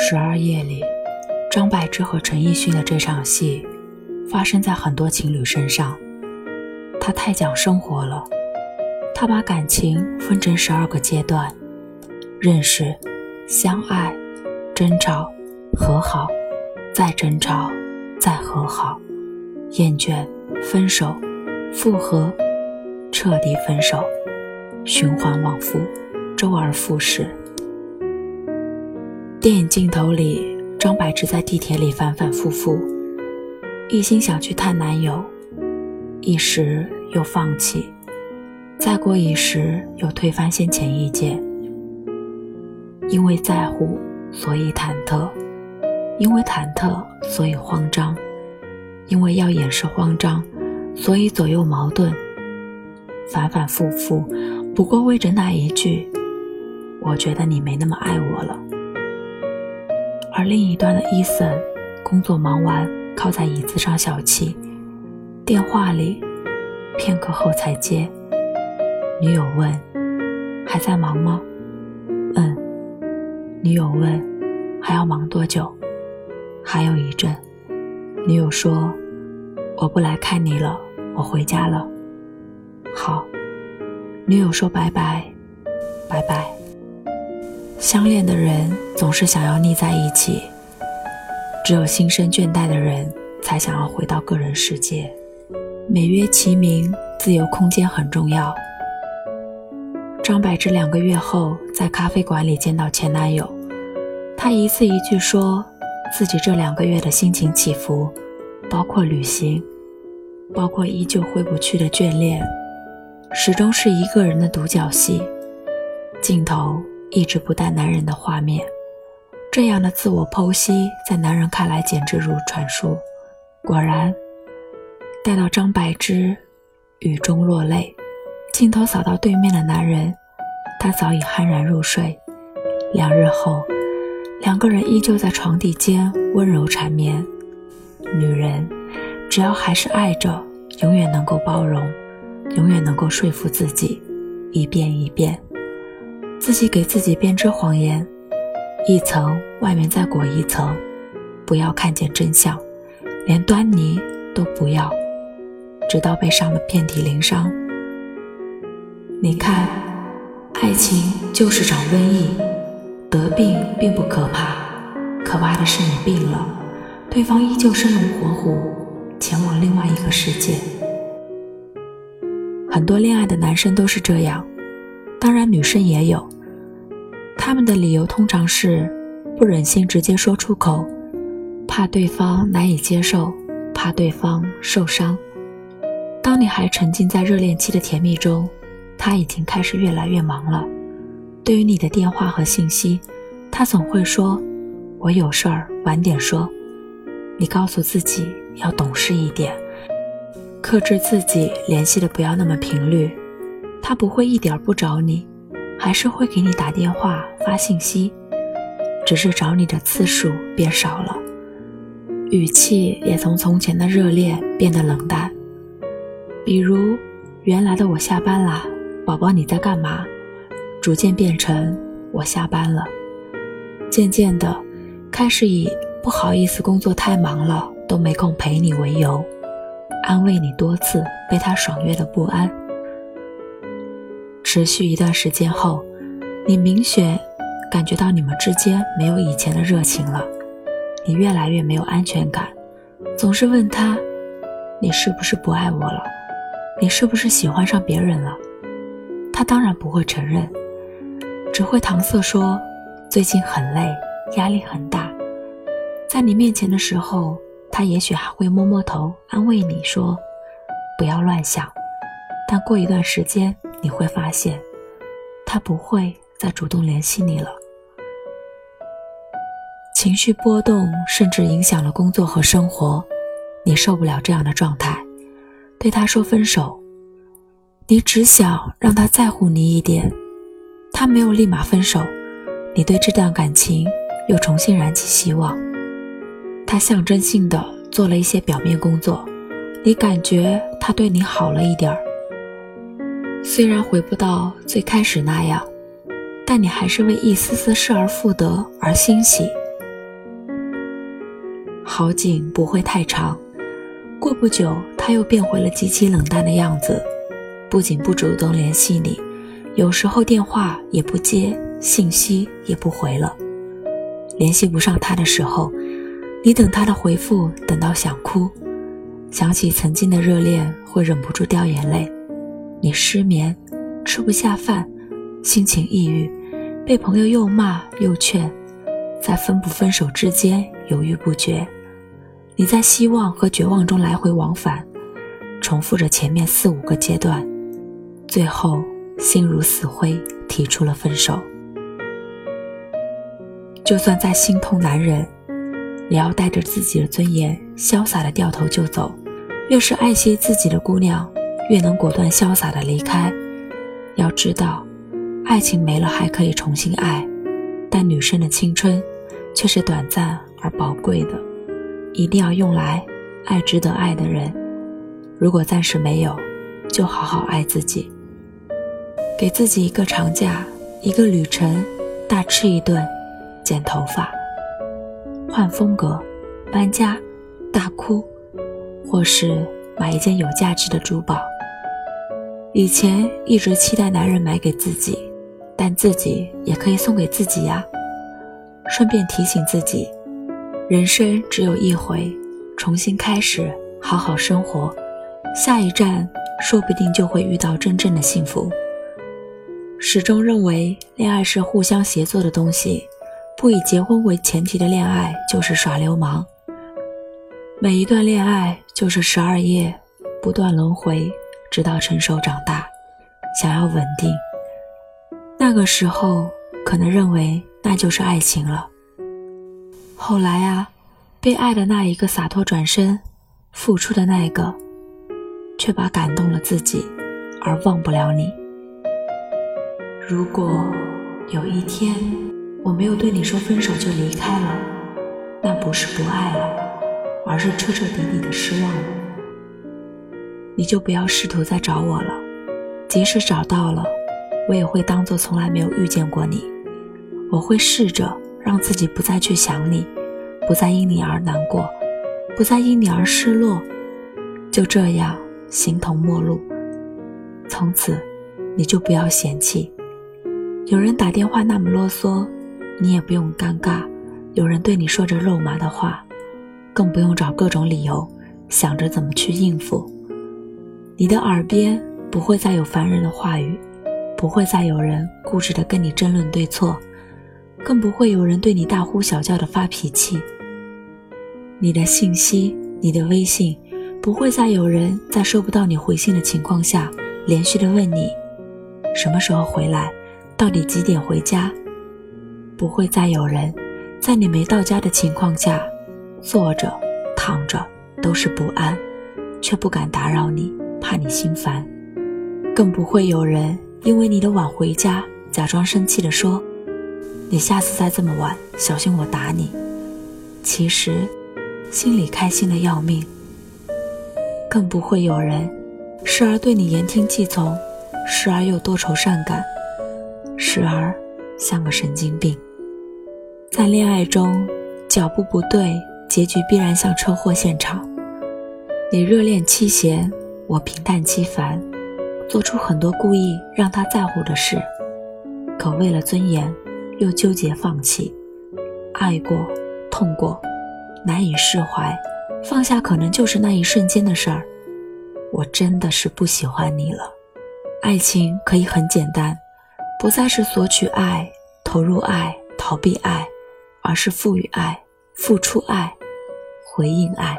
十二夜里，张柏芝和陈奕迅的这场戏，发生在很多情侣身上。他太讲生活了，他把感情分成十二个阶段：认识、相爱、争吵、和好、再争吵、再和好、厌倦、分手、复合、彻底分手，循环往复，周而复始。电影镜头里，张柏芝在地铁里反反复复，一心想去探男友，一时又放弃，再过一时又推翻先前意见。因为在乎，所以忐忑；因为忐忑，所以慌张；因为要掩饰慌张，所以左右矛盾。反反复复，不过为着那一句：“我觉得你没那么爱我了。”而另一端的伊森，工作忙完，靠在椅子上小憩，电话里，片刻后才接。女友问：“还在忙吗？”“嗯。”女友问：“还要忙多久？”“还有一阵。”女友说：“我不来看你了，我回家了。”“好。”女友说：“拜拜，拜拜。”相恋的人总是想要腻在一起，只有心生倦怠的人才想要回到个人世界。美曰其名，自由空间很重要。张柏芝两个月后在咖啡馆里见到前男友，她一字一句说自己这两个月的心情起伏，包括旅行，包括依旧回不去的眷恋，始终是一个人的独角戏。镜头。一直不带男人的画面，这样的自我剖析，在男人看来简直如传说。果然，待到张柏芝雨中落泪，镜头扫到对面的男人，他早已酣然入睡。两日后，两个人依旧在床底间温柔缠绵。女人，只要还是爱着，永远能够包容，永远能够说服自己，一遍一遍。自己给自己编织谎言，一层外面再裹一层，不要看见真相，连端倪都不要，直到被伤得遍体鳞伤。你看，爱情就是场瘟疫，得病并不可怕，可怕的是你病了，对方依旧生龙活虎，前往另外一个世界。很多恋爱的男生都是这样。当然，女生也有，他们的理由通常是不忍心直接说出口，怕对方难以接受，怕对方受伤。当你还沉浸在热恋期的甜蜜中，他已经开始越来越忙了。对于你的电话和信息，他总会说：“我有事儿，晚点说。”你告诉自己要懂事一点，克制自己联系的不要那么频率。他不会一点不找你，还是会给你打电话发信息，只是找你的次数变少了，语气也从从前的热烈变得冷淡。比如原来的“我下班啦，宝宝你在干嘛”，逐渐变成“我下班了”，渐渐的开始以“不好意思，工作太忙了，都没空陪你”为由，安慰你多次被他爽约的不安。持续一段时间后，你明显感觉到你们之间没有以前的热情了，你越来越没有安全感，总是问他：“你是不是不爱我了？你是不是喜欢上别人了？”他当然不会承认，只会搪塞说：“最近很累，压力很大。”在你面前的时候，他也许还会摸摸头安慰你说：“不要乱想。”但过一段时间。你会发现，他不会再主动联系你了。情绪波动甚至影响了工作和生活，你受不了这样的状态，对他说分手。你只想让他在乎你一点，他没有立马分手，你对这段感情又重新燃起希望。他象征性的做了一些表面工作，你感觉他对你好了一点儿。虽然回不到最开始那样，但你还是为一丝丝失而复得而欣喜。好景不会太长，过不久他又变回了极其冷淡的样子，不仅不主动联系你，有时候电话也不接，信息也不回了。联系不上他的时候，你等他的回复，等到想哭，想起曾经的热恋，会忍不住掉眼泪。你失眠，吃不下饭，心情抑郁，被朋友又骂又劝。在分不分手之间犹豫不决，你在希望和绝望中来回往返，重复着前面四五个阶段，最后心如死灰，提出了分手。就算再心痛难忍，也要带着自己的尊严，潇洒的掉头就走。越是爱惜自己的姑娘，越能果断潇洒的离开。要知道，爱情没了还可以重新爱。但女生的青春，却是短暂而宝贵的，一定要用来爱值得爱的人。如果暂时没有，就好好爱自己，给自己一个长假，一个旅程，大吃一顿，剪头发，换风格，搬家，大哭，或是买一件有价值的珠宝。以前一直期待男人买给自己。但自己也可以送给自己呀。顺便提醒自己，人生只有一回，重新开始，好好生活，下一站说不定就会遇到真正的幸福。始终认为恋爱是互相协作的东西，不以结婚为前提的恋爱就是耍流氓。每一段恋爱就是十二夜，不断轮回，直到成熟长大。想要稳定。那个时候可能认为那就是爱情了。后来啊，被爱的那一个洒脱转身，付出的那一个，却把感动了自己，而忘不了你。如果有一天我没有对你说分手就离开了，那不是不爱了，而是彻彻底底的失望了。你就不要试图再找我了，即使找到了。我也会当做从来没有遇见过你，我会试着让自己不再去想你，不再因你而难过，不再因你而失落，就这样形同陌路。从此，你就不要嫌弃，有人打电话那么啰嗦，你也不用尴尬；有人对你说着肉麻的话，更不用找各种理由，想着怎么去应付。你的耳边不会再有烦人的话语。不会再有人固执的跟你争论对错，更不会有人对你大呼小叫的发脾气。你的信息，你的微信，不会再有人在收不到你回信的情况下，连续的问你什么时候回来，到底几点回家。不会再有人，在你没到家的情况下，坐着躺着都是不安，却不敢打扰你，怕你心烦。更不会有人。因为你的晚回家，假装生气地说：“你下次再这么晚，小心我打你。”其实，心里开心的要命。更不会有人，时而对你言听计从，时而又多愁善感，时而像个神经病。在恋爱中，脚步不对，结局必然像车祸现场。你热恋期闲，我平淡其烦。做出很多故意让他在乎的事，可为了尊严，又纠结放弃。爱过，痛过，难以释怀，放下可能就是那一瞬间的事儿。我真的是不喜欢你了。爱情可以很简单，不再是索取爱、投入爱、逃避爱，而是赋予爱、付出爱、回应爱。